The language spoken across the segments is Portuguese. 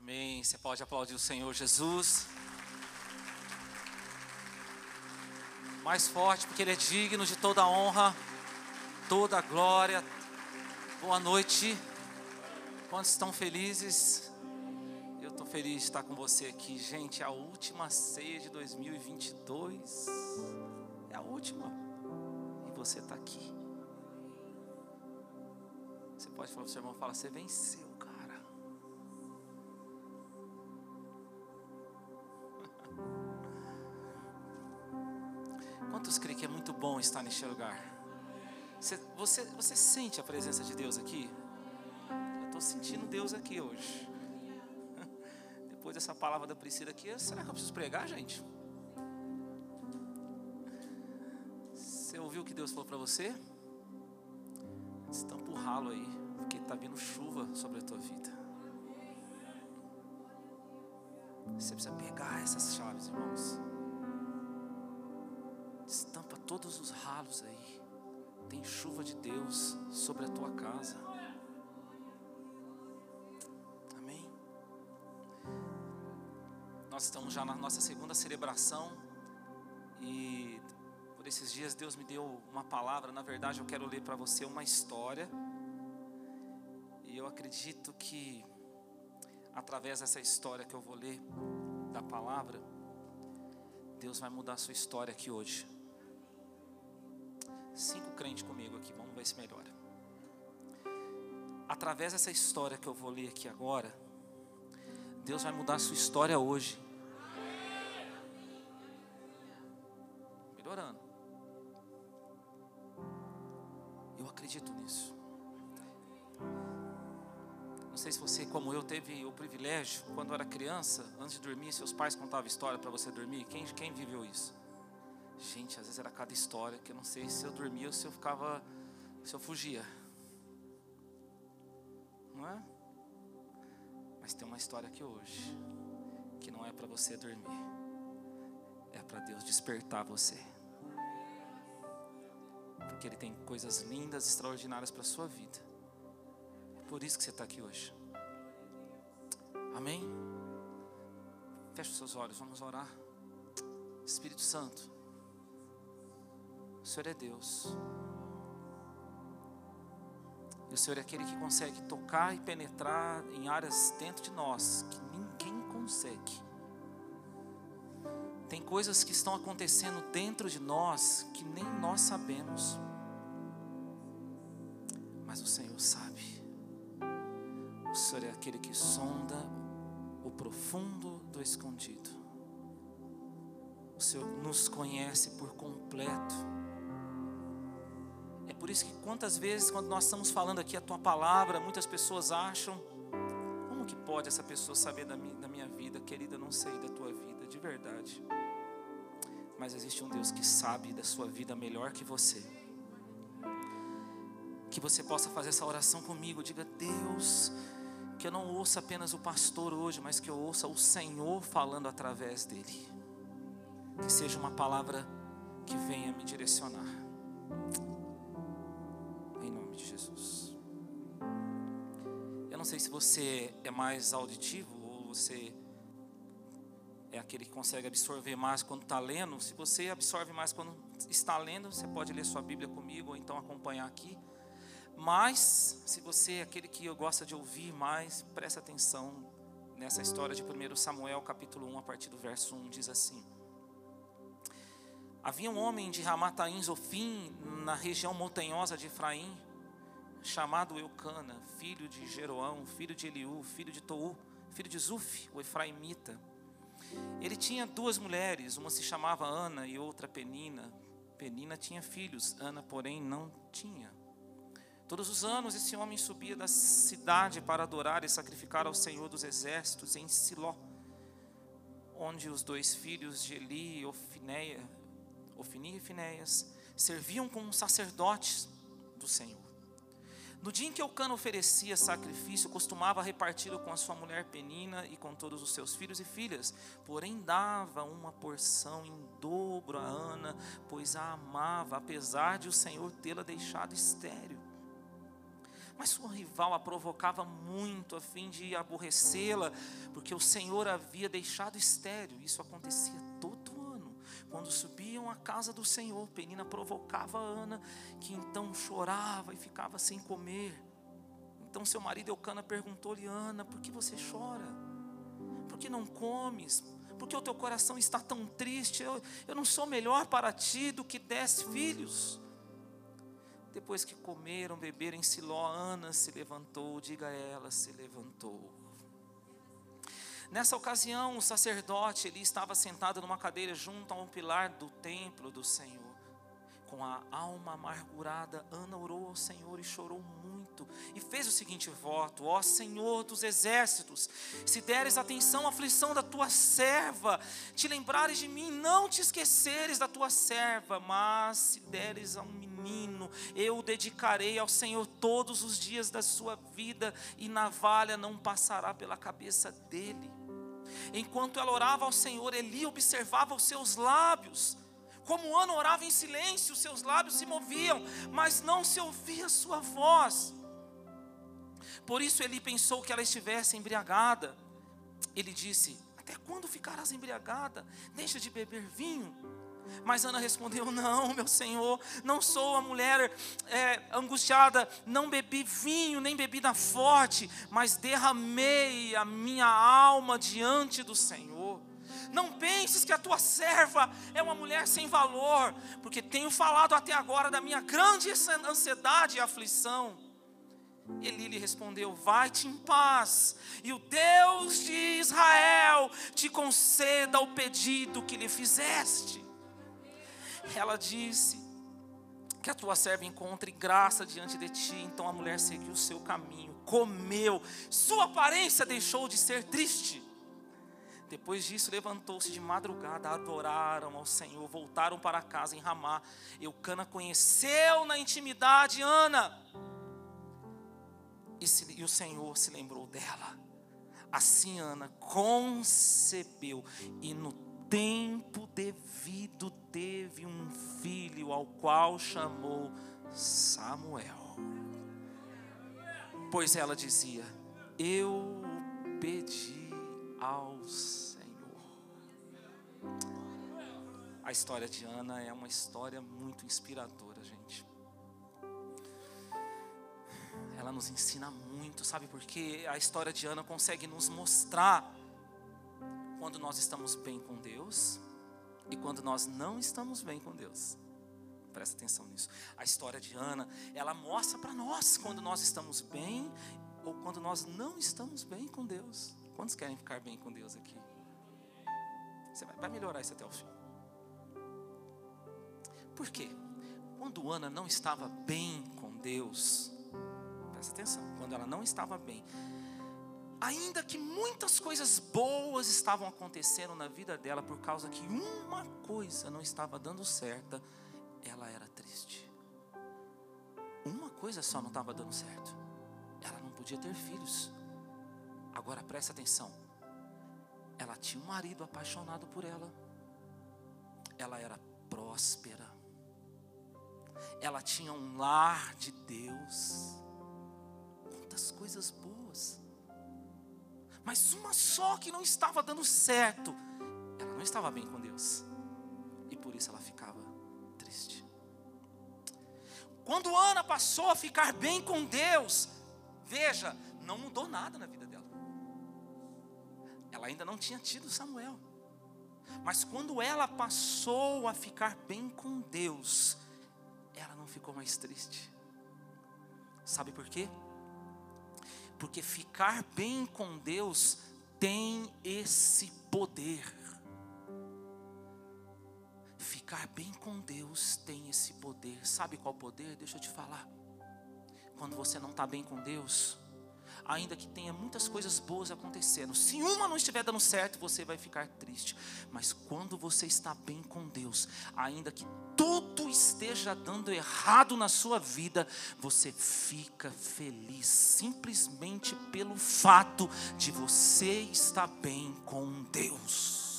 Amém. Você pode aplaudir o Senhor Jesus. Mais forte, porque Ele é digno de toda a honra, toda a glória. Boa noite. Quantos estão felizes? Eu estou feliz de estar com você aqui, gente. É a última ceia de 2022. É a última. E você está aqui. Você pode falar para o seu irmão, fala, você venceu, cara. Estar neste lugar? Você, você, você sente a presença de Deus aqui? Eu estou sentindo Deus aqui hoje. Depois dessa palavra da Priscila aqui, será que eu preciso pregar, gente? Você ouviu o que Deus falou para você? Estampa o ralo aí, porque está vindo chuva sobre a tua vida. Você precisa pegar essas chaves, irmãos. Todos os ralos aí. Tem chuva de Deus sobre a tua casa. Amém. Nós estamos já na nossa segunda celebração e por esses dias Deus me deu uma palavra. Na verdade, eu quero ler para você uma história. E eu acredito que através dessa história que eu vou ler da palavra, Deus vai mudar a sua história aqui hoje. Cinco crentes comigo aqui, vamos ver se melhora. Através dessa história que eu vou ler aqui agora, Deus vai mudar a sua história hoje. Melhorando. Eu acredito nisso. Não sei se você, como eu, teve o privilégio, quando era criança, antes de dormir, seus pais contavam história para você dormir. Quem, quem viveu isso? Gente, às vezes era cada história que eu não sei se eu dormia ou se eu ficava, se eu fugia. Não é? Mas tem uma história aqui hoje que não é para você dormir. É para Deus despertar você. Porque ele tem coisas lindas, extraordinárias para sua vida. É por isso que você está aqui hoje. Amém? Feche os seus olhos, vamos orar. Espírito Santo, o Senhor é Deus. E o Senhor é aquele que consegue tocar e penetrar em áreas dentro de nós que ninguém consegue. Tem coisas que estão acontecendo dentro de nós que nem nós sabemos. Mas o Senhor sabe. O Senhor é aquele que sonda o profundo do escondido. O Senhor nos conhece por completo. Por isso que quantas vezes quando nós estamos falando aqui a tua palavra, muitas pessoas acham, como que pode essa pessoa saber da minha, da minha vida, querida, eu não sei da tua vida, de verdade. Mas existe um Deus que sabe da sua vida melhor que você. Que você possa fazer essa oração comigo, diga, Deus, que eu não ouça apenas o pastor hoje, mas que eu ouça o Senhor falando através dele. Que seja uma palavra que venha me direcionar. De Jesus. Eu não sei se você é mais auditivo ou você é aquele que consegue absorver mais quando está lendo. Se você absorve mais quando está lendo, você pode ler sua Bíblia comigo ou então acompanhar aqui. Mas, se você é aquele que gosta de ouvir mais, preste atenção nessa história de 1 Samuel, capítulo 1, a partir do verso 1, diz assim. Havia um homem de Ramataim Zofim, na região montanhosa de Efraim, chamado Eucana, filho de Jeroão, filho de Eliú, filho de Tou, filho de Zuf, o Efraimita. Ele tinha duas mulheres, uma se chamava Ana e outra Penina. Penina tinha filhos, Ana, porém, não tinha. Todos os anos esse homem subia da cidade para adorar e sacrificar ao Senhor dos Exércitos em Siló, onde os dois filhos de Eli e Ofineia, Ofini e Finéias serviam como sacerdotes do Senhor. No dia em que Eucana oferecia sacrifício, costumava reparti-lo com a sua mulher Penina e com todos os seus filhos e filhas, porém dava uma porção em dobro a Ana, pois a amava, apesar de o Senhor tê-la deixado estéril. Mas sua rival a provocava muito a fim de aborrecê-la, porque o Senhor havia deixado estéreo. Isso acontecia todo. Quando subiam à casa do Senhor, Penina provocava a Ana, que então chorava e ficava sem comer. Então seu marido Eucana perguntou-lhe: Ana, por que você chora? Por que não comes? Por que o teu coração está tão triste? Eu, eu não sou melhor para ti do que dez filhos. Depois que comeram, beberam em Siló, Ana se levantou, diga a ela, se levantou. Nessa ocasião, o sacerdote ele estava sentado numa cadeira junto a um pilar do templo do Senhor. Com a alma amargurada, Ana orou ao Senhor e chorou muito. E fez o seguinte voto: Ó Senhor dos exércitos, se deres atenção à aflição da tua serva, te lembrares de mim, não te esqueceres da tua serva, mas se deres a um menino, eu o dedicarei ao Senhor todos os dias da sua vida, e navalha não passará pela cabeça dele. Enquanto ela orava ao Senhor, Eli observava os seus lábios como Ana orava em silêncio, seus lábios se moviam, mas não se ouvia sua voz. Por isso ele pensou que ela estivesse embriagada. Ele disse: Até quando ficarás embriagada? Deixa de beber vinho. Mas Ana respondeu: Não, meu senhor, não sou uma mulher é, angustiada, não bebi vinho, nem bebida forte, mas derramei a minha alma diante do Senhor. Não penses que a tua serva é uma mulher sem valor, porque tenho falado até agora da minha grande ansiedade e aflição. Eli lhe respondeu: Vai-te em paz, e o Deus de Israel te conceda o pedido que lhe fizeste. Ela disse: Que a tua serva encontre graça diante de ti. Então a mulher seguiu o seu caminho, comeu, sua aparência deixou de ser triste depois disso, levantou-se de madrugada, adoraram ao Senhor, voltaram para casa em Ramá. Eucana conheceu na intimidade Ana, e, se, e o Senhor se lembrou dela. Assim Ana concebeu, e no tempo devido teve um filho, ao qual chamou Samuel. Pois ela dizia: Eu pedi ao Senhor. A história de Ana é uma história muito inspiradora, gente. Ela nos ensina muito, sabe por quê? A história de Ana consegue nos mostrar quando nós estamos bem com Deus e quando nós não estamos bem com Deus. Presta atenção nisso. A história de Ana, ela mostra para nós quando nós estamos bem ou quando nós não estamos bem com Deus. Quantos querem ficar bem com Deus aqui? Você vai, vai melhorar isso até o fim. Por quê? Quando Ana não estava bem com Deus, presta atenção, quando ela não estava bem, ainda que muitas coisas boas estavam acontecendo na vida dela, por causa que uma coisa não estava dando certa, ela era triste. Uma coisa só não estava dando certo. Ela não podia ter filhos. Agora preste atenção. Ela tinha um marido apaixonado por ela. Ela era próspera. Ela tinha um lar de Deus. Quantas coisas boas. Mas uma só que não estava dando certo. Ela não estava bem com Deus. E por isso ela ficava triste. Quando Ana passou a ficar bem com Deus, veja, não mudou nada na vida ela ainda não tinha tido Samuel. Mas quando ela passou a ficar bem com Deus, ela não ficou mais triste. Sabe por quê? Porque ficar bem com Deus tem esse poder. Ficar bem com Deus tem esse poder. Sabe qual poder? Deixa eu te falar. Quando você não está bem com Deus, ainda que tenha muitas coisas boas acontecendo, se uma não estiver dando certo, você vai ficar triste. Mas quando você está bem com Deus, ainda que tudo esteja dando errado na sua vida, você fica feliz simplesmente pelo fato de você estar bem com Deus.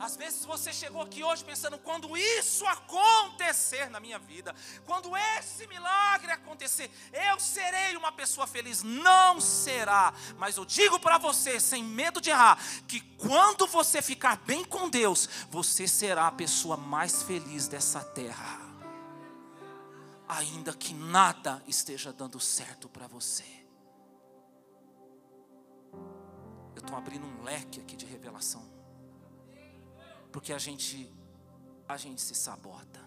Às vezes você chegou aqui hoje pensando: quando isso acontecer na minha vida, quando esse milagre acontecer, eu serei uma pessoa feliz. Não será, mas eu digo para você, sem medo de errar, que quando você ficar bem com Deus, você será a pessoa mais feliz dessa terra. Ainda que nada esteja dando certo para você. Eu estou abrindo um leque aqui de revelação porque a gente a gente se sabota.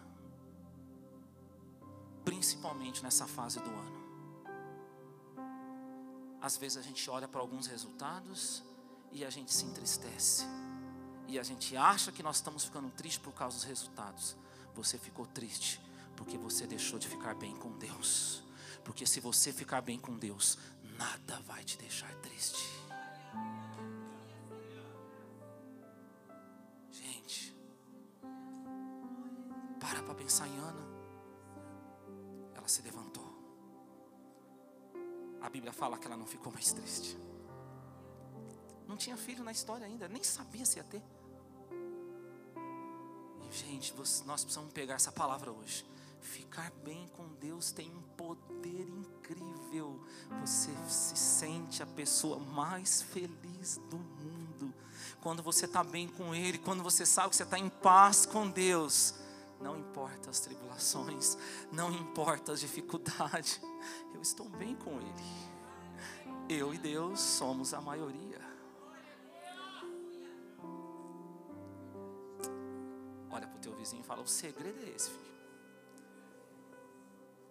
Principalmente nessa fase do ano. Às vezes a gente olha para alguns resultados e a gente se entristece. E a gente acha que nós estamos ficando tristes por causa dos resultados. Você ficou triste porque você deixou de ficar bem com Deus. Porque se você ficar bem com Deus, nada vai te deixar triste. Para pensar em Ana. Ela se levantou. A Bíblia fala que ela não ficou mais triste. Não tinha filho na história ainda, nem sabia se ia ter. E, gente, nós precisamos pegar essa palavra hoje. Ficar bem com Deus tem um poder incrível. Você se sente a pessoa mais feliz do mundo. Quando você está bem com Ele, quando você sabe que você está em paz com Deus não importa as tribulações, não importa as dificuldades, eu estou bem com Ele. Eu e Deus somos a maioria. Olha para o teu vizinho e fala: o segredo é esse, filho.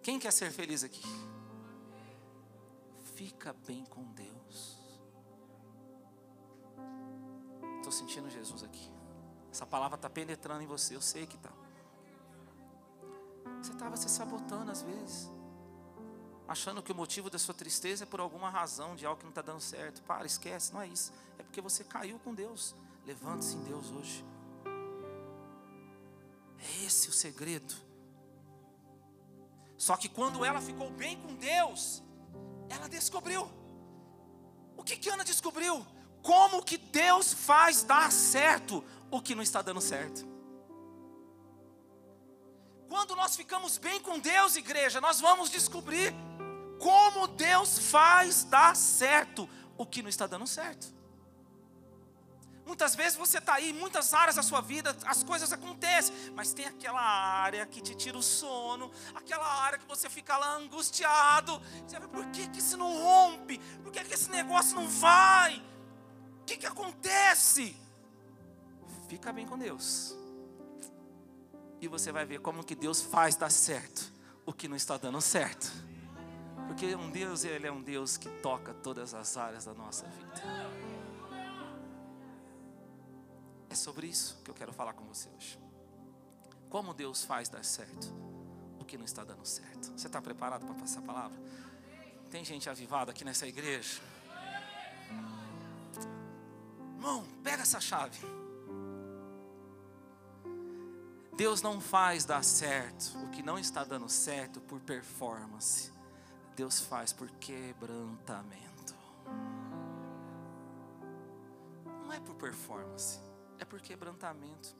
Quem quer ser feliz aqui? Fica bem com Deus. Estou sentindo Jesus aqui. Essa palavra está penetrando em você, eu sei que está. Você estava se sabotando às vezes, achando que o motivo da sua tristeza é por alguma razão de algo que não está dando certo. Para, esquece, não é isso. É porque você caiu com Deus. Levante-se em Deus hoje. É esse o segredo. Só que quando ela ficou bem com Deus, ela descobriu. O que que Ana descobriu? Como que Deus faz dar certo o que não está dando certo. Quando nós ficamos bem com Deus, igreja, nós vamos descobrir como Deus faz dar certo o que não está dando certo. Muitas vezes você está aí, muitas áreas da sua vida, as coisas acontecem, mas tem aquela área que te tira o sono, aquela área que você fica lá angustiado. Você vai, por que, que isso não rompe? Por que, que esse negócio não vai? O que, que acontece? Fica bem com Deus e você vai ver como que Deus faz dar certo o que não está dando certo. Porque um Deus, ele é um Deus que toca todas as áreas da nossa vida. É sobre isso que eu quero falar com você hoje. Como Deus faz dar certo o que não está dando certo. Você está preparado para passar a palavra? Tem gente avivada aqui nessa igreja? Irmão, pega essa chave. Deus não faz dar certo o que não está dando certo por performance. Deus faz por quebrantamento. Não é por performance, é por quebrantamento.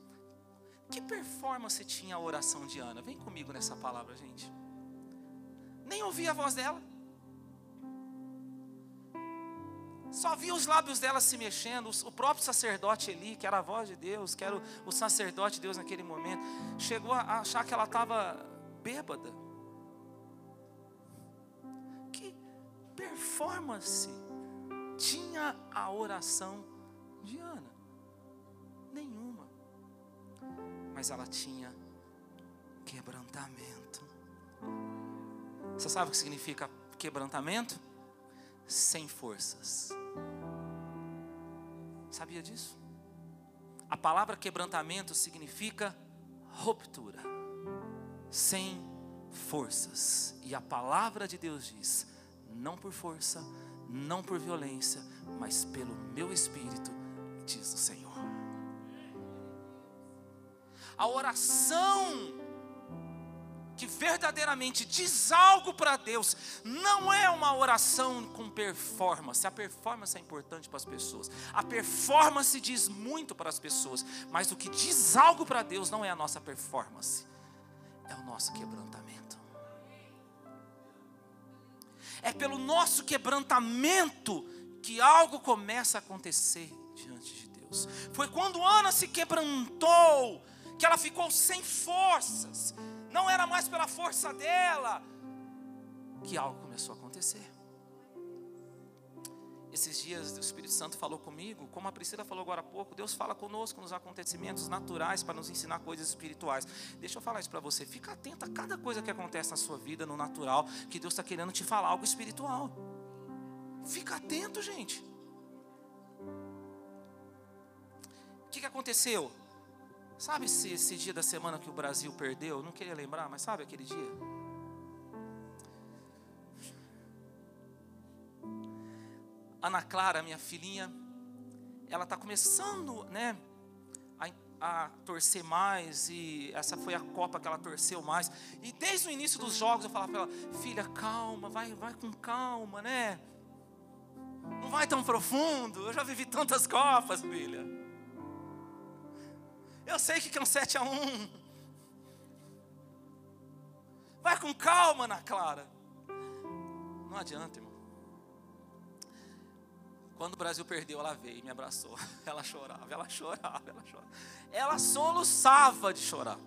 Que performance tinha a oração de Ana? Vem comigo nessa palavra, gente. Nem ouvi a voz dela. Só via os lábios dela se mexendo, o próprio sacerdote Eli, que era a voz de Deus, que era o, sacerdote de Deus naquele momento, chegou a achar que ela estava bêbada. Que performance tinha a oração de Ana? Nenhuma. Mas ela tinha quebrantamento. Você sabe o que significa quebrantamento? Sem forças. Sabia disso? A palavra quebrantamento significa ruptura, sem forças. E a palavra de Deus diz: não por força, não por violência, mas pelo meu espírito, diz o Senhor. A oração que verdadeiramente diz algo para Deus, não é uma oração com performance. A performance é importante para as pessoas. A performance diz muito para as pessoas, mas o que diz algo para Deus não é a nossa performance, é o nosso quebrantamento. É pelo nosso quebrantamento que algo começa a acontecer diante de Deus. Foi quando Ana se quebrantou que ela ficou sem forças não era mais pela força dela, que algo começou a acontecer. Esses dias o Espírito Santo falou comigo, como a Priscila falou agora há pouco, Deus fala conosco nos acontecimentos naturais para nos ensinar coisas espirituais. Deixa eu falar isso para você, fica atento a cada coisa que acontece na sua vida, no natural, que Deus está querendo te falar algo espiritual. Fica atento, gente. O que, que aconteceu? Sabe esse, esse dia da semana que o Brasil perdeu? não queria lembrar, mas sabe aquele dia? Ana Clara, minha filhinha, ela está começando, né, a, a, torcer mais e essa foi a Copa que ela torceu mais. E desde o início dos jogos eu falava para ela, filha, calma, vai, vai com calma, né? Não vai tão profundo. Eu já vivi tantas copas, filha. Eu sei que é um 7 a 1. Vai com calma, Ana Clara. Não adianta, irmão. Quando o Brasil perdeu, ela veio e me abraçou. Ela chorava, ela chorava, ela chorava. Ela soluçava de chorar.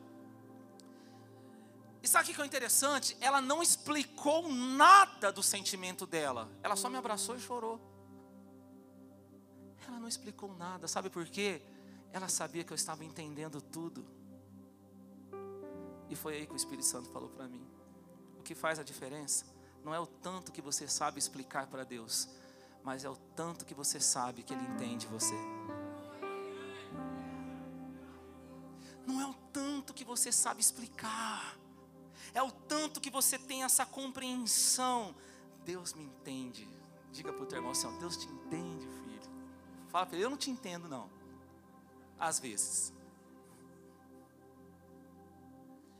E sabe o que é interessante? Ela não explicou nada do sentimento dela. Ela só me abraçou e chorou. Ela não explicou nada. Sabe por quê? Ela sabia que eu estava entendendo tudo. E foi aí que o Espírito Santo falou para mim: o que faz a diferença não é o tanto que você sabe explicar para Deus, mas é o tanto que você sabe que Ele entende você. Não é o tanto que você sabe explicar, é o tanto que você tem essa compreensão. Deus me entende. Diga para o teu irmão assim: Deus te entende, filho. Fala para ele: Eu não te entendo, não às vezes.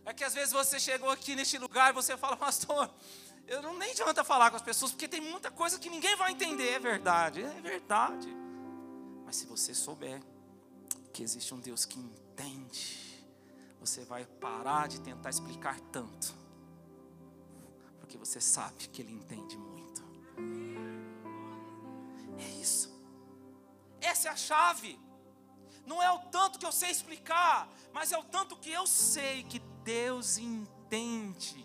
É que às vezes você chegou aqui neste lugar e você fala, pastor, eu não nem adianta falar com as pessoas, porque tem muita coisa que ninguém vai entender, é verdade, é verdade. Mas se você souber que existe um Deus que entende, você vai parar de tentar explicar tanto, porque você sabe que Ele entende muito. É isso, essa é a chave não é o tanto que eu sei explicar, mas é o tanto que eu sei que Deus entende.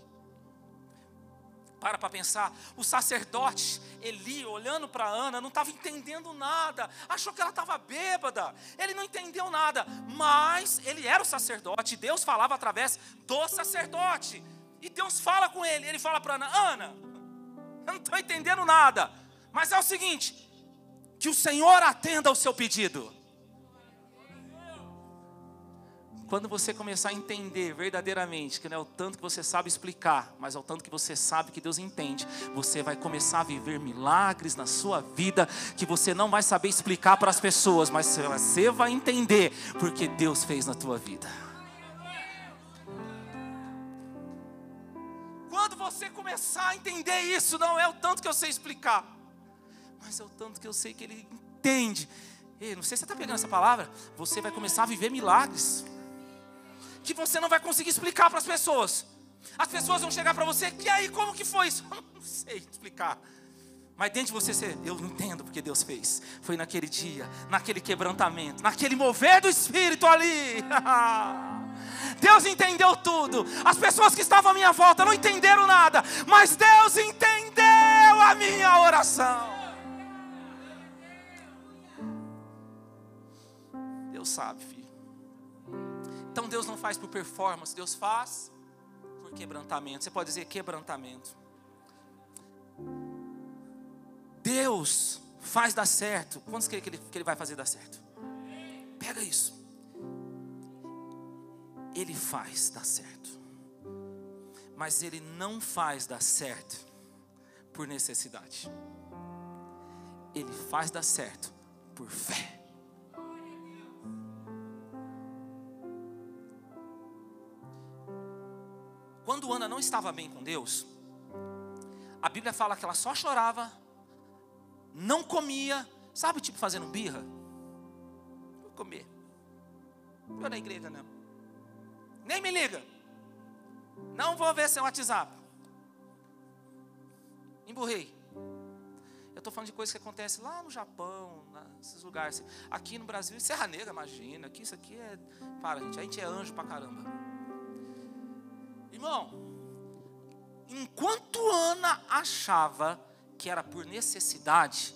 Para para pensar, o sacerdote Eli, olhando para Ana, não estava entendendo nada, achou que ela estava bêbada, ele não entendeu nada, mas ele era o sacerdote, Deus falava através do sacerdote, e Deus fala com ele, ele fala para Ana: Ana, eu não estou entendendo nada, mas é o seguinte, que o Senhor atenda ao seu pedido. Quando você começar a entender verdadeiramente que não é o tanto que você sabe explicar, mas é o tanto que você sabe que Deus entende, você vai começar a viver milagres na sua vida que você não vai saber explicar para as pessoas, mas você vai entender porque Deus fez na tua vida. Quando você começar a entender isso, não é o tanto que eu sei explicar, mas é o tanto que eu sei que Ele entende. Ei, não sei se você está pegando essa palavra. Você vai começar a viver milagres que você não vai conseguir explicar para as pessoas. As pessoas vão chegar para você, e aí, como que foi isso? Eu não sei explicar. Mas dentro de você, eu entendo porque Deus fez. Foi naquele dia, naquele quebrantamento, naquele mover do Espírito ali. Deus entendeu tudo. As pessoas que estavam à minha volta não entenderam nada, mas Deus entendeu a minha oração. Deus sabe, filho. Então Deus não faz por performance, Deus faz por quebrantamento. Você pode dizer quebrantamento. Deus faz dar certo. Quantos que ele, que ele vai fazer dar certo? Pega isso. Ele faz dar certo. Mas ele não faz dar certo por necessidade. Ele faz dar certo por fé. Quando Ana não estava bem com Deus, a Bíblia fala que ela só chorava, não comia, sabe, tipo fazendo birra? Vou comer. Vou na igreja não. Nem me liga. Não vou ver seu WhatsApp. Emburrei. Eu estou falando de coisas que acontecem lá no Japão, nesses lugares. Aqui no Brasil, Serra Negra, imagina. Aqui isso aqui é. Para, gente. A gente é anjo pra caramba. Irmão, enquanto Ana achava que era por necessidade,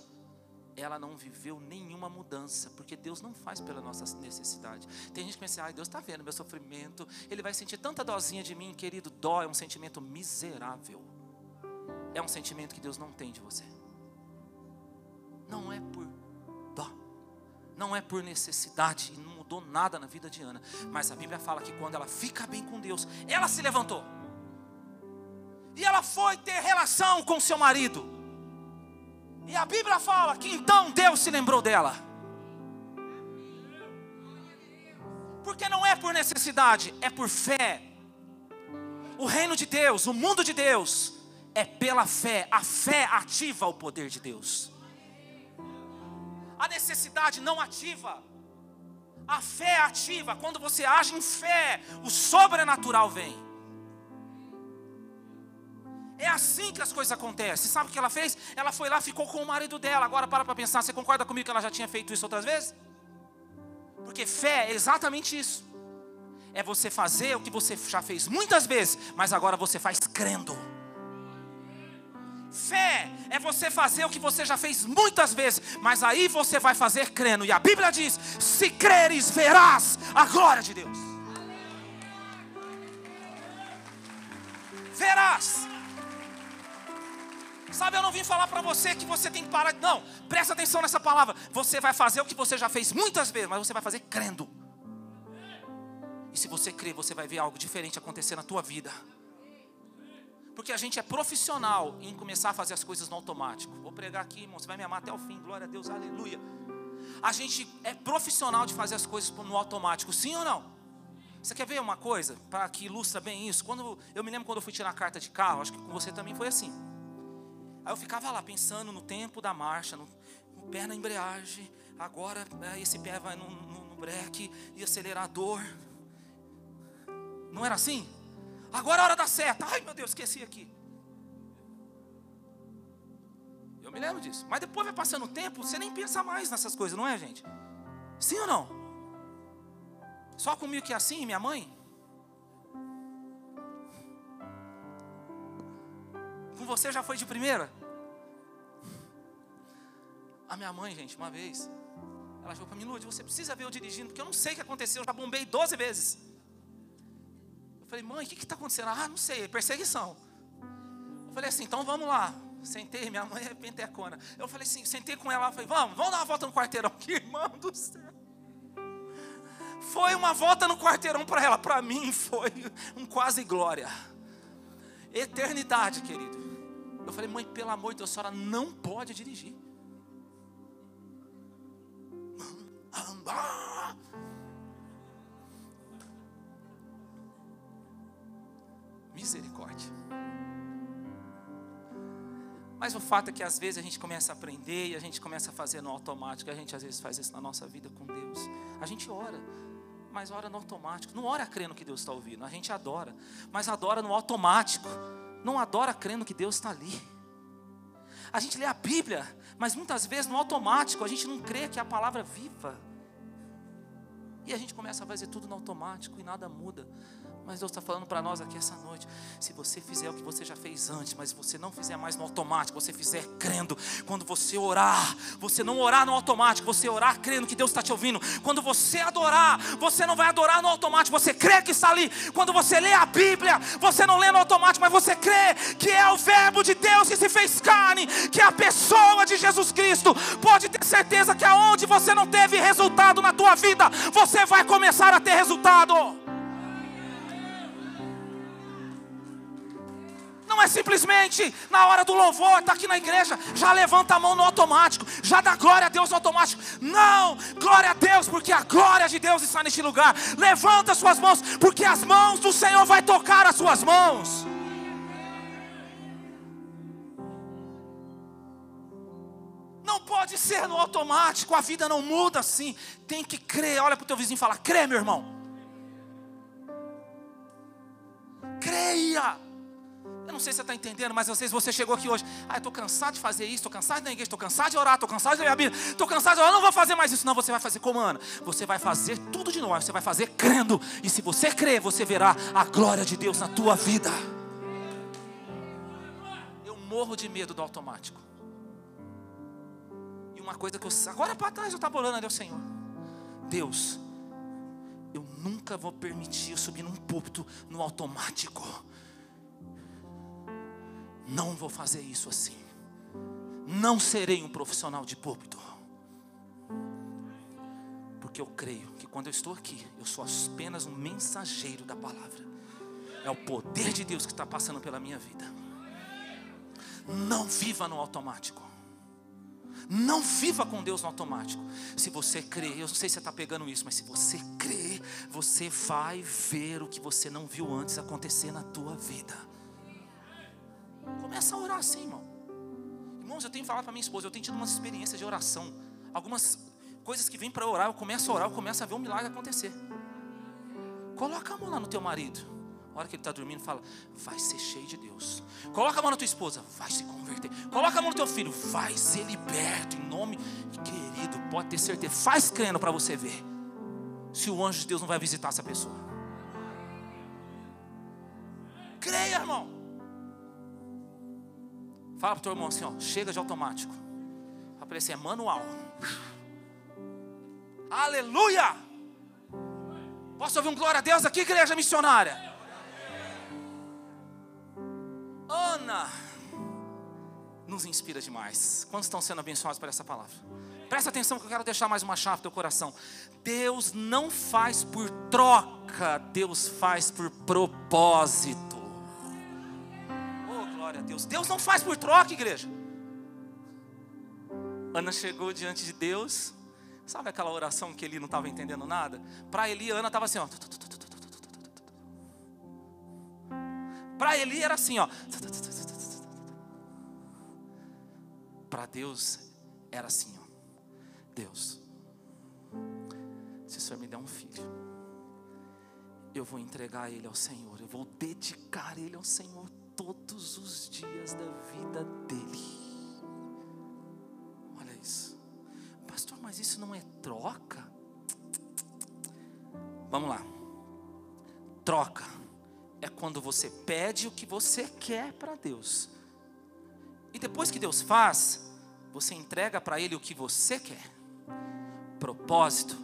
ela não viveu nenhuma mudança, porque Deus não faz pela nossa necessidade. Tem gente que pensa, ai, Deus está vendo meu sofrimento, Ele vai sentir tanta dozinha de mim, querido. Dó é um sentimento miserável, é um sentimento que Deus não tem de você. Não é por não é por necessidade, e não mudou nada na vida de Ana, mas a Bíblia fala que quando ela fica bem com Deus, ela se levantou, e ela foi ter relação com seu marido. E a Bíblia fala que então Deus se lembrou dela. Porque não é por necessidade, é por fé. O reino de Deus, o mundo de Deus, é pela fé. A fé ativa o poder de Deus. A necessidade não ativa. A fé ativa. Quando você age em fé, o sobrenatural vem. É assim que as coisas acontecem. Sabe o que ela fez? Ela foi lá, ficou com o marido dela. Agora para para pensar. Você concorda comigo que ela já tinha feito isso outras vezes? Porque fé é exatamente isso. É você fazer o que você já fez muitas vezes, mas agora você faz crendo. Fé é você fazer o que você já fez muitas vezes, mas aí você vai fazer crendo. E a Bíblia diz: se creres, verás a glória de Deus. Verás. Sabe, eu não vim falar para você que você tem que parar. Não, presta atenção nessa palavra. Você vai fazer o que você já fez muitas vezes, mas você vai fazer crendo. E se você crer, você vai ver algo diferente acontecer na tua vida. Porque a gente é profissional em começar a fazer as coisas no automático. Vou pregar aqui, irmão, você vai me amar até o fim. Glória a Deus, aleluia. A gente é profissional de fazer as coisas no automático, sim ou não? Você quer ver uma coisa para que ilustra bem isso? Quando eu me lembro quando eu fui tirar a carta de carro, acho que com você também foi assim. Aí eu ficava lá pensando no tempo da marcha, no, no pé na embreagem, agora né, esse pé vai no, no, no breque e acelerador. Não era assim? Agora é a hora da seta. Ai meu Deus, esqueci aqui. Eu me lembro disso. Mas depois vai passando o tempo, você nem pensa mais nessas coisas, não é, gente? Sim ou não? Só comigo que é assim, minha mãe? Com você já foi de primeira? A minha mãe, gente, uma vez, ela falou para mim, Lúcia, você precisa ver eu dirigindo, porque eu não sei o que aconteceu, eu já bombei 12 vezes. Falei, mãe, o que está acontecendo? Ah, não sei, perseguição. Eu falei assim, então vamos lá. Sentei, minha mãe é pentecona. Eu falei assim, sentei com ela, falei, vamos, vamos dar uma volta no quarteirão. Que irmão do céu. Foi uma volta no quarteirão para ela, para mim foi um quase glória. Eternidade, querido. Eu falei, mãe, pelo amor de Deus, a senhora não pode dirigir. Misericórdia. Mas o fato é que às vezes a gente começa a aprender e a gente começa a fazer no automático. A gente às vezes faz isso na nossa vida com Deus. A gente ora, mas ora no automático. Não ora crendo que Deus está ouvindo. A gente adora, mas adora no automático. Não adora crendo que Deus está ali. A gente lê a Bíblia, mas muitas vezes no automático a gente não crê que é a palavra viva. E a gente começa a fazer tudo no automático e nada muda. Mas Deus está falando para nós aqui essa noite. Se você fizer o que você já fez antes, mas você não fizer mais no automático, você fizer crendo. Quando você orar, você não orar no automático, você orar crendo que Deus está te ouvindo. Quando você adorar, você não vai adorar no automático, você crê que está ali. Quando você lê a Bíblia, você não lê no automático, mas você crê que é o Verbo de Deus que se fez carne, que é a pessoa de Jesus Cristo. Pode ter certeza que aonde você não teve resultado na tua vida, você vai começar a ter resultado. É simplesmente na hora do louvor, está aqui na igreja, já levanta a mão no automático, já dá glória a Deus no automático. Não, glória a Deus, porque a glória de Deus está neste lugar. Levanta as suas mãos, porque as mãos do Senhor vai tocar as suas mãos. Não pode ser no automático, a vida não muda assim. Tem que crer. Olha para o teu vizinho e fala: crê, meu irmão. Creia. Não sei se você está entendendo, mas às vezes você chegou aqui hoje. Ah, estou cansado de fazer isso, estou cansado da igreja, estou cansado de orar, estou cansado de ler a Bíblia, estou cansado de orar, não vou fazer mais isso. Não, você vai fazer como Ana. Você vai fazer tudo de novo, você vai fazer crendo. E se você crer, você verá a glória de Deus na tua vida. Eu morro de medo do automático uma coisa que eu agora para trás eu estava orando ali ao Senhor. Deus, eu nunca vou permitir eu subir num púlpito no automático. Não vou fazer isso assim. Não serei um profissional de púlpito. Porque eu creio que quando eu estou aqui, eu sou apenas um mensageiro da palavra. É o poder de Deus que está passando pela minha vida. Não viva no automático. Não viva com Deus no automático. Se você crê, eu não sei se você está pegando isso, mas se você crê, você vai ver o que você não viu antes acontecer na tua vida. Começa a orar assim, irmão. Irmãos, eu tenho falado para minha esposa, eu tenho tido umas experiências de oração. Algumas coisas que vêm para orar, eu começo a orar, eu começo a ver um milagre acontecer. Coloca a mão lá no teu marido. A hora que ele está dormindo, fala: vai ser cheio de Deus. Coloca a mão na tua esposa, vai se converter. Coloca a mão no teu filho, vai ser liberto. Em nome, querido, pode ter certeza. Faz crendo para você ver. Se o anjo de Deus não vai visitar essa pessoa. Creia, irmão. Fala para o teu irmão assim: ó, chega de automático. Fala para ele assim: é manual. Aleluia! Posso ouvir um glória a Deus aqui, igreja missionária? Ana nos inspira demais. Quantos estão sendo abençoados por essa palavra? Presta atenção que eu quero deixar mais uma chave no teu coração. Deus não faz por troca, Deus faz por propósito. Glória a Deus. Deus não faz por troca, igreja. Ana chegou diante de Deus. Sabe aquela oração que ele não estava entendendo nada? Para Eli, Ana estava assim, ó. Para Eli era assim, ó. Para Deus era assim, ó. Deus, se o Senhor me der um filho, eu vou entregar ele ao Senhor, eu vou dedicar ele ao Senhor todos os dias da vida dele. Olha isso, pastor, mas isso não é troca? Vamos lá, troca é quando você pede o que você quer para Deus. E depois que Deus faz, você entrega para Ele o que você quer. Propósito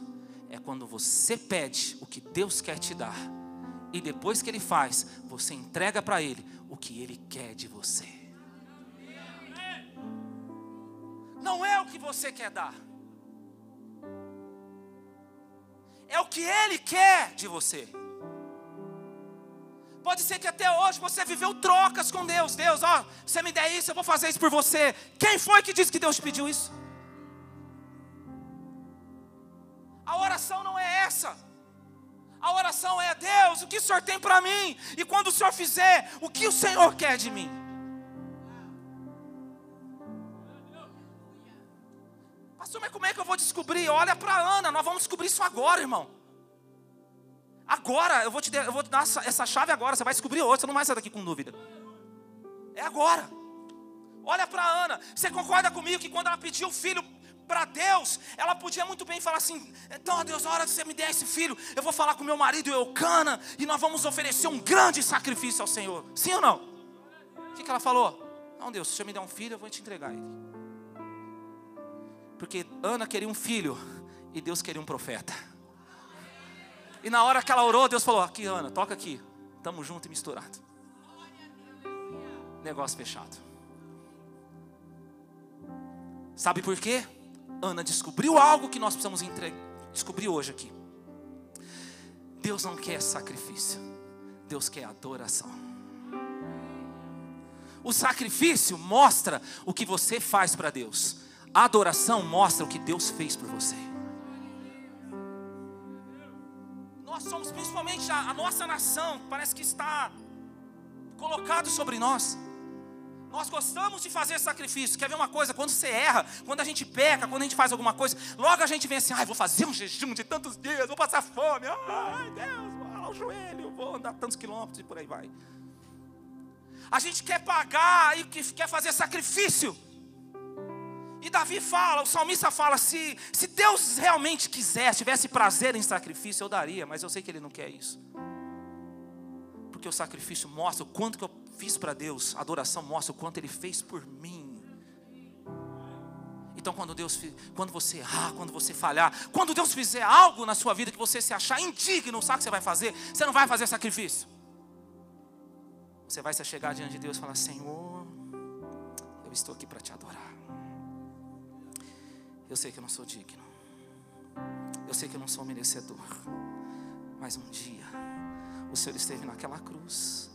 é quando você pede o que Deus quer te dar. E depois que Ele faz, você entrega para Ele o que Ele quer de você. Não é o que você quer dar, é o que Ele quer de você. Pode ser que até hoje você viveu trocas com Deus. Deus, ó, você me der isso, eu vou fazer isso por você. Quem foi que disse que Deus pediu isso? A oração não é essa. O que o Senhor tem para mim? E quando o Senhor fizer, o que o Senhor quer de mim? Pastor, mas como é que eu vou descobrir? Olha para Ana, nós vamos descobrir isso agora, irmão. Agora, eu vou te, eu vou te dar essa, essa chave agora, você vai descobrir hoje, você não vai sair daqui com dúvida. É agora. Olha para Ana, você concorda comigo que quando ela pediu o filho para Deus, ela podia muito bem falar assim: então, Deus, a hora que você me der esse filho, eu vou falar com meu marido Eucana e nós vamos oferecer um grande sacrifício ao Senhor. Sim ou não? O que, que ela falou? Não, Deus, se o Senhor me der um filho, eu vou te entregar ele. Porque Ana queria um filho e Deus queria um profeta. E na hora que ela orou, Deus falou: Aqui, Ana, toca aqui. Tamo junto e misturado. Negócio fechado. Sabe por quê? Ana descobriu algo que nós precisamos descobrir hoje aqui. Deus não quer sacrifício, Deus quer adoração. O sacrifício mostra o que você faz para Deus. A adoração mostra o que Deus fez por você. Nós somos principalmente a, a nossa nação, parece que está colocado sobre nós. Nós gostamos de fazer sacrifício. Quer ver uma coisa? Quando você erra, quando a gente peca, quando a gente faz alguma coisa, logo a gente vem assim: ai, vou fazer um jejum de tantos dias, vou passar fome. Ai, Deus, vou o joelho, vou andar tantos quilômetros e por aí vai. A gente quer pagar e quer fazer sacrifício. E Davi fala, o salmista fala: se, se Deus realmente quisesse, tivesse prazer em sacrifício, eu daria, mas eu sei que Ele não quer isso. Porque o sacrifício mostra o quanto que eu fiz para Deus, a adoração mostra o quanto Ele fez por mim. Então, quando Deus, quando você errar, quando você falhar, quando Deus fizer algo na sua vida que você se achar indigno, sabe o que você vai fazer? Você não vai fazer sacrifício. Você vai se chegar diante de Deus e falar: Senhor, eu estou aqui para te adorar. Eu sei que eu não sou digno. Eu sei que eu não sou merecedor. Mas um dia, o Senhor esteve naquela cruz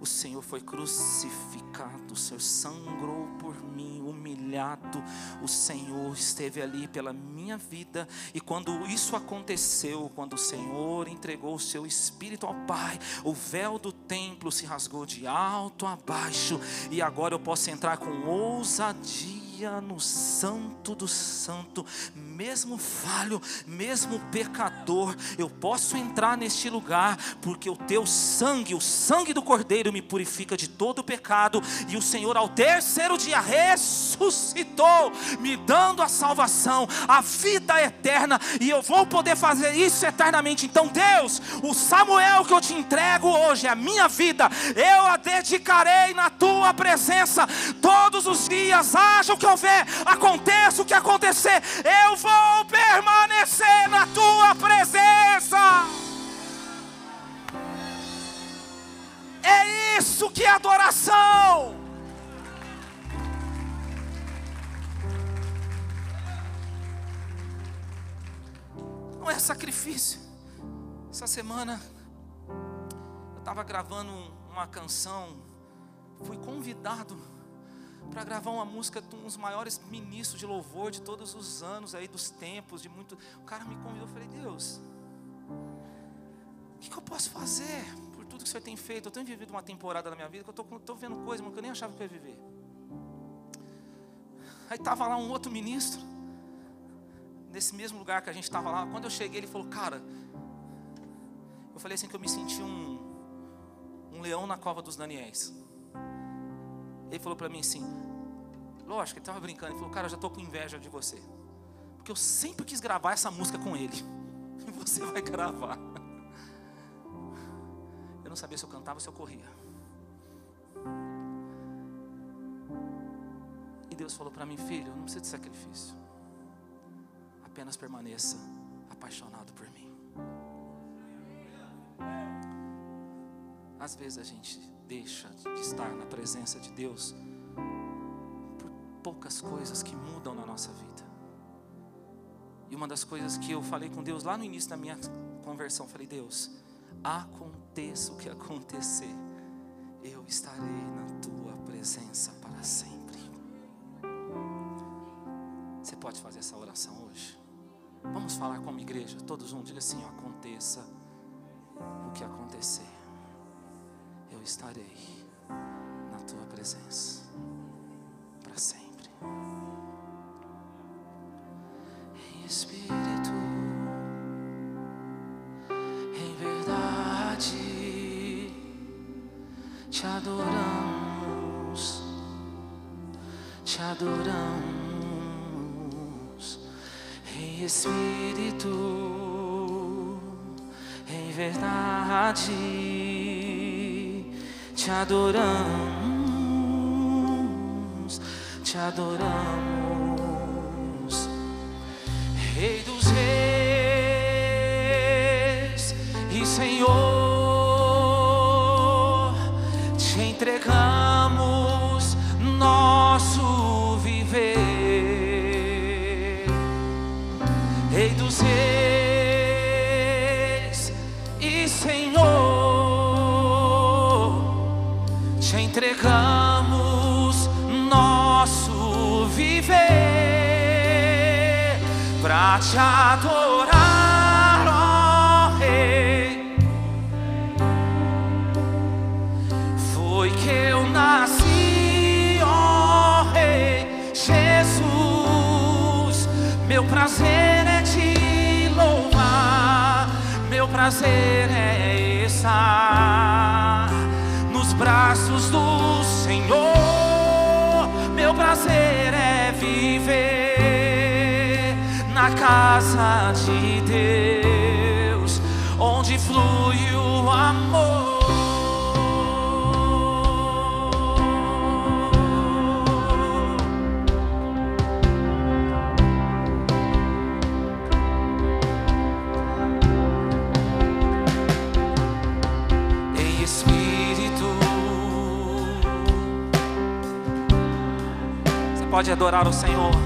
o Senhor foi crucificado, o Senhor sangrou por mim, humilhado. O Senhor esteve ali pela minha vida. E quando isso aconteceu, quando o Senhor entregou o seu espírito ao Pai, o véu do templo se rasgou de alto a baixo. E agora eu posso entrar com ousadia no Santo do Santo, mesmo falho, mesmo pecador, eu posso entrar neste lugar, porque o teu sangue, o sangue do Cordeiro, me purifica de todo o pecado, e o Senhor, ao terceiro dia, ressuscitou, me dando a salvação, a vida eterna, e eu vou poder fazer isso eternamente. Então, Deus, o Samuel que eu te entrego hoje, a minha vida, eu a dedicarei na tua presença todos os dias, haja o que houver, aconteça o que acontecer, eu vou permanecer na tua presença. É isso que é adoração. Não é sacrifício. Essa semana eu estava gravando uma canção, fui convidado para gravar uma música de um dos maiores ministros de louvor de todos os anos aí dos tempos, de muito. O cara me convidou, eu falei, Deus, o que, que, eu posso fazer por tudo que o Senhor tem feito? Eu tenho vivido uma temporada na minha vida que eu estou vendo coisas que eu nem achava que eu ia viver. Aí estava lá um outro ministro, nesse mesmo lugar que a gente estava lá. Quando eu cheguei, ele falou, cara, eu falei assim que eu me senti um, um leão na cova dos Daniéis. Ele falou para mim assim: Lógico, ele estava brincando. Ele falou: Cara, eu já estou com inveja de você. Porque eu sempre quis gravar essa música com ele. E você vai gravar. Eu não sabia se eu cantava ou se eu corria. E Deus falou para mim: Filho, não precisa de sacrifício. Apenas permaneça apaixonado por mim. Às vezes a gente deixa de estar na presença de Deus por poucas coisas que mudam na nossa vida. E uma das coisas que eu falei com Deus lá no início da minha conversão, falei: Deus, aconteça o que acontecer, eu estarei na tua presença para sempre. Você pode fazer essa oração hoje? Vamos falar como igreja, todos juntos, diga assim: aconteça o que acontecer estarei na tua presença para sempre. Em espírito, em verdade, te adoramos, te adoramos. Em espírito, em verdade te adoramos, te adoramos, Rei dos Reis pra te adorar, ó Rei. Foi que eu nasci, ó Rei Jesus. Meu prazer é te louvar, meu prazer é estar nos braços do Senhor. Meu prazer é viver casa de Deus, onde flui o amor. em espírito. Você pode adorar o Senhor.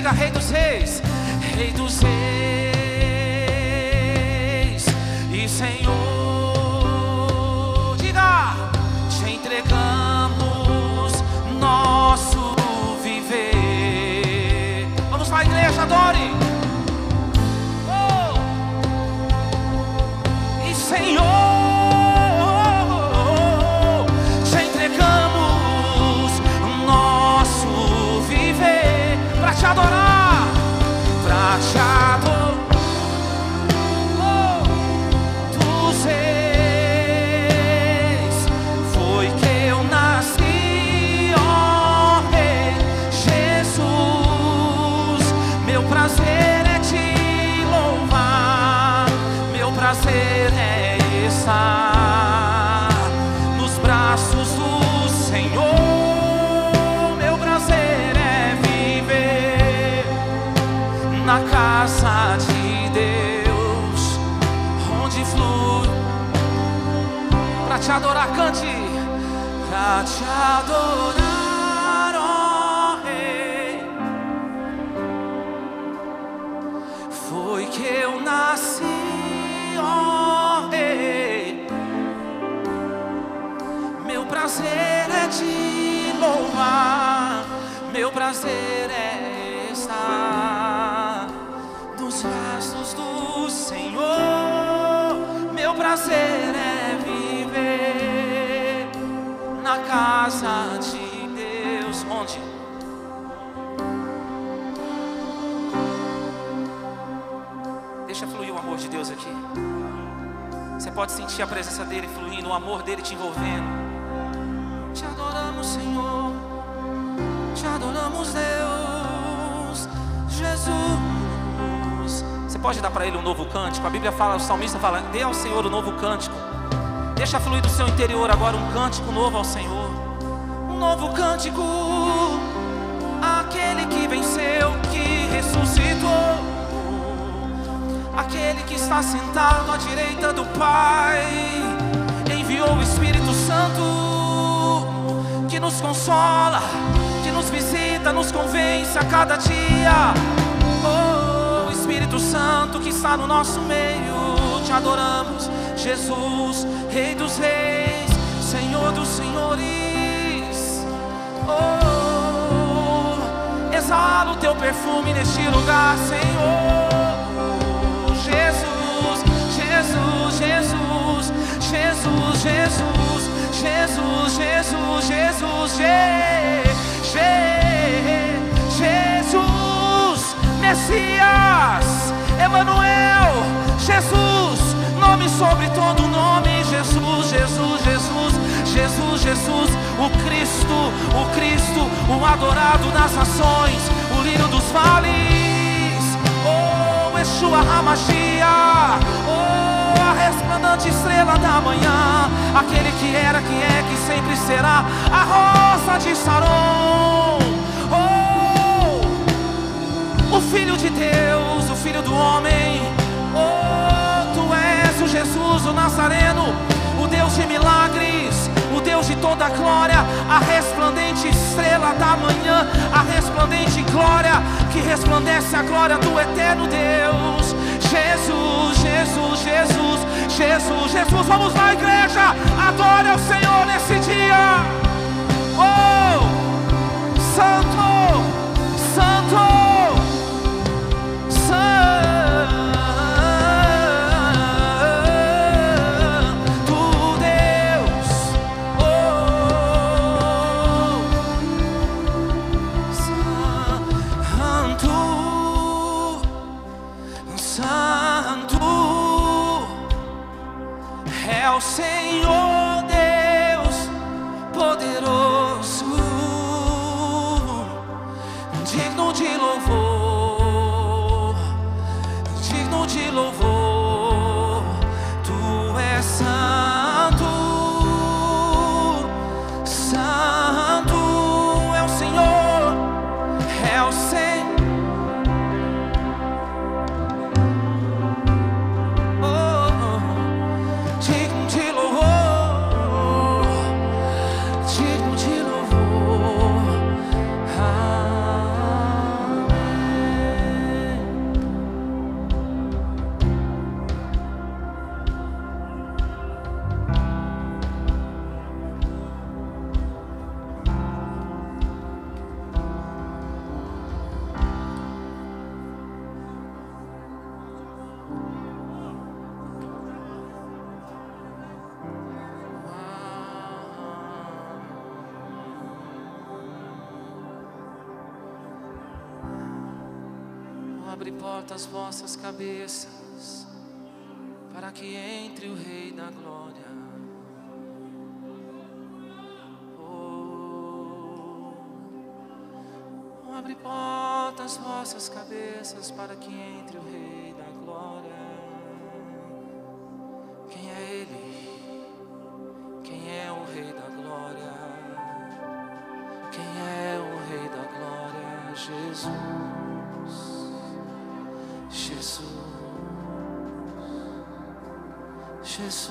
Diga Rei dos Reis, Rei dos Reis e Senhor. Diga, te entregamos nosso viver. Vamos lá, igreja, adore. Oh. E Senhor, te adorar, ó Rei. Foi que eu nasci, ó Rei. Meu prazer é te louvar, meu prazer é estar nos braços do Senhor. Meu prazer é na casa de Deus. Onde? Deixa fluir o amor de Deus aqui. Você pode sentir a presença dele fluindo, o amor dele te envolvendo. Te adoramos, Senhor. Te adoramos, Deus. Jesus. Você pode dar para ele um novo cântico? A Bíblia fala, o salmista fala: dê ao Senhor um novo cântico. Deixa fluir do seu interior agora um cântico novo ao Senhor. Um novo cântico. Aquele que venceu, que ressuscitou. Aquele que está sentado à direita do Pai enviou o Espírito Santo que nos consola, que nos visita, nos convence a cada dia. Oh, Espírito Santo que está no nosso meio, te adoramos, Jesus, Rei dos Reis, Senhor dos Senhores. Oh, exala o teu perfume neste lugar, Senhor. Jesus, Jesus, Jesus, Jesus, Jesus, Jesus, Jesus, Jesus, Je- Je- Jesus, Messias, Emanuel, Jesus, nome sobre todo nome, Jesus, Jesus, Jesus, Jesus, Jesus, o Cristo, o Cristo, o adorado das nações, o lírio dos vales, oh Yeshua Hamashia, oh a resplandante estrela da manhã, aquele que era, que é, que sempre será, a rosa de Saron, oh o Filho de Deus, o Jesus, o Nazareno, Deus de milagres, o Deus de toda glória, a resplandente estrela da manhã, a resplandente glória que resplandece a glória do eterno Deus. Jesus, Jesus, Jesus, Jesus, Jesus. Vamos lá, igreja, adore ao Senhor nesse dia. Oh, Santo, Santo. Abre as vossas cabeças, para que entre o Rei da Glória. Oh, abre porta as vossas cabeças, para que entre o Rei da Glória. Quem é Ele? Quem é o Rei da Glória? Quem é o Rei da Glória? Jesus, Jesus, Jesus,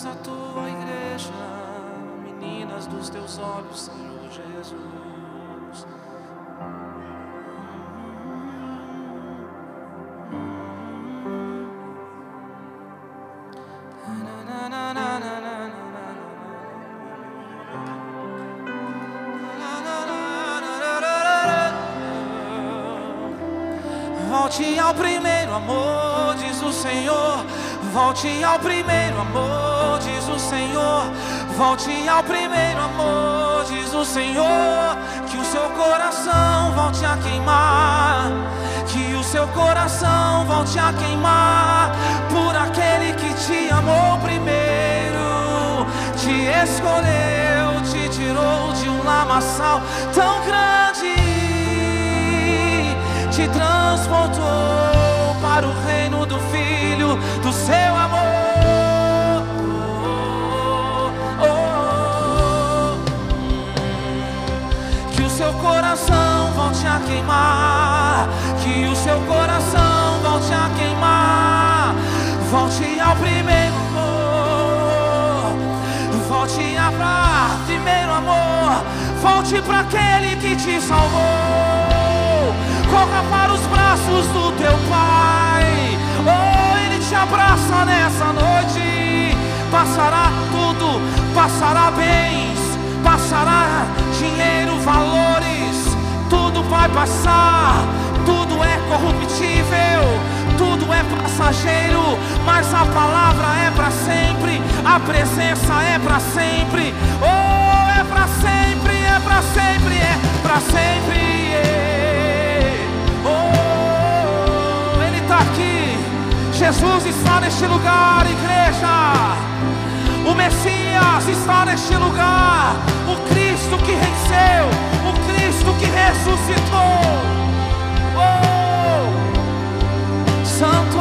Somos a tua igreja, meninas dos teus olhos, Senhor Jesus. Volte ao primeiro amor, diz o Senhor. Volte ao primeiro amor, diz o Senhor. Volte ao primeiro amor, diz o Senhor. Que o seu coração volte a queimar. Que o seu coração volte a queimar por aquele que te amou primeiro. Te escolheu, te tirou de um lamaçal tão grande te transportou para o reino do Filho do seu queimar, que o seu coração volte a queimar, volte ao primeiro amor, volte a pra primeiro amor, volte para aquele que te salvou. Corra para os braços do teu Pai. Oh, Ele te abraça nessa noite. Passará tudo, passará bens, passará dinheiro, tudo vai passar, tudo é corruptível, tudo é passageiro, mas a palavra é para sempre, a presença é para sempre. Oh, é para sempre, é para sempre, é para sempre. Oh, Ele está aqui. Jesus está neste lugar, igreja. O Messias está neste lugar. O Cristo que venceu. O Cristo que ressuscitou. Oh, Santo.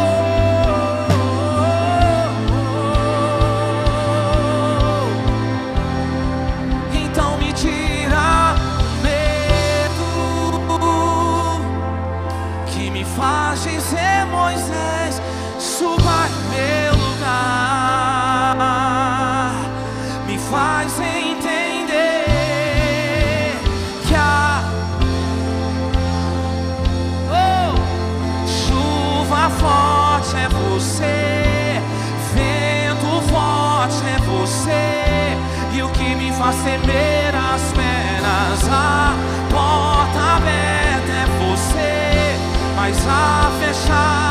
Então me tira medo que me faz dizer Moisés, suba em meu lugar, me faz entender faz temer as pernas, a porta aberta é você, mas a fechada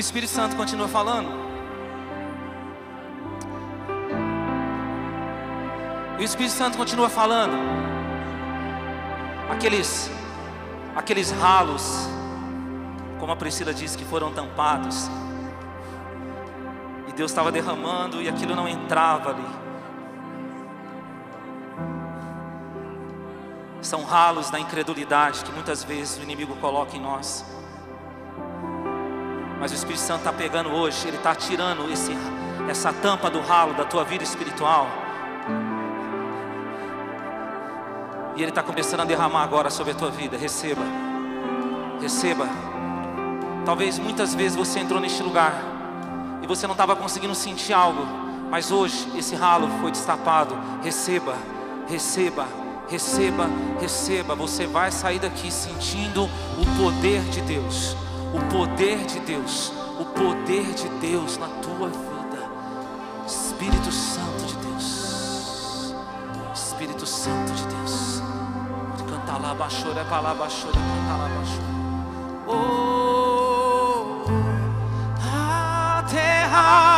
Espírito Santo continua falando. E o Espírito Santo continua falando. Aqueles aqueles ralos, como a Priscila disse, que foram tampados. E Deus estava derramando e aquilo não entrava ali. São ralos da incredulidade que muitas vezes o inimigo coloca em nós. Mas o Espírito Santo está pegando hoje, ele está tirando esse, essa tampa do ralo da tua vida espiritual. E Ele está começando a derramar agora sobre a tua vida. Receba, receba. Talvez muitas vezes você entrou neste lugar e você não estava conseguindo sentir algo, mas hoje esse ralo foi destapado. Receba, receba, Receba, receba. Você vai sair daqui sentindo o poder de Deus. O poder de Deus. O poder de Deus na tua vida. Espírito Santo de Deus. Espírito Santo de Deus. Canta lá, baixou, é para lá, baixou, canta lá, baixou. Oh, a terra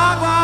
o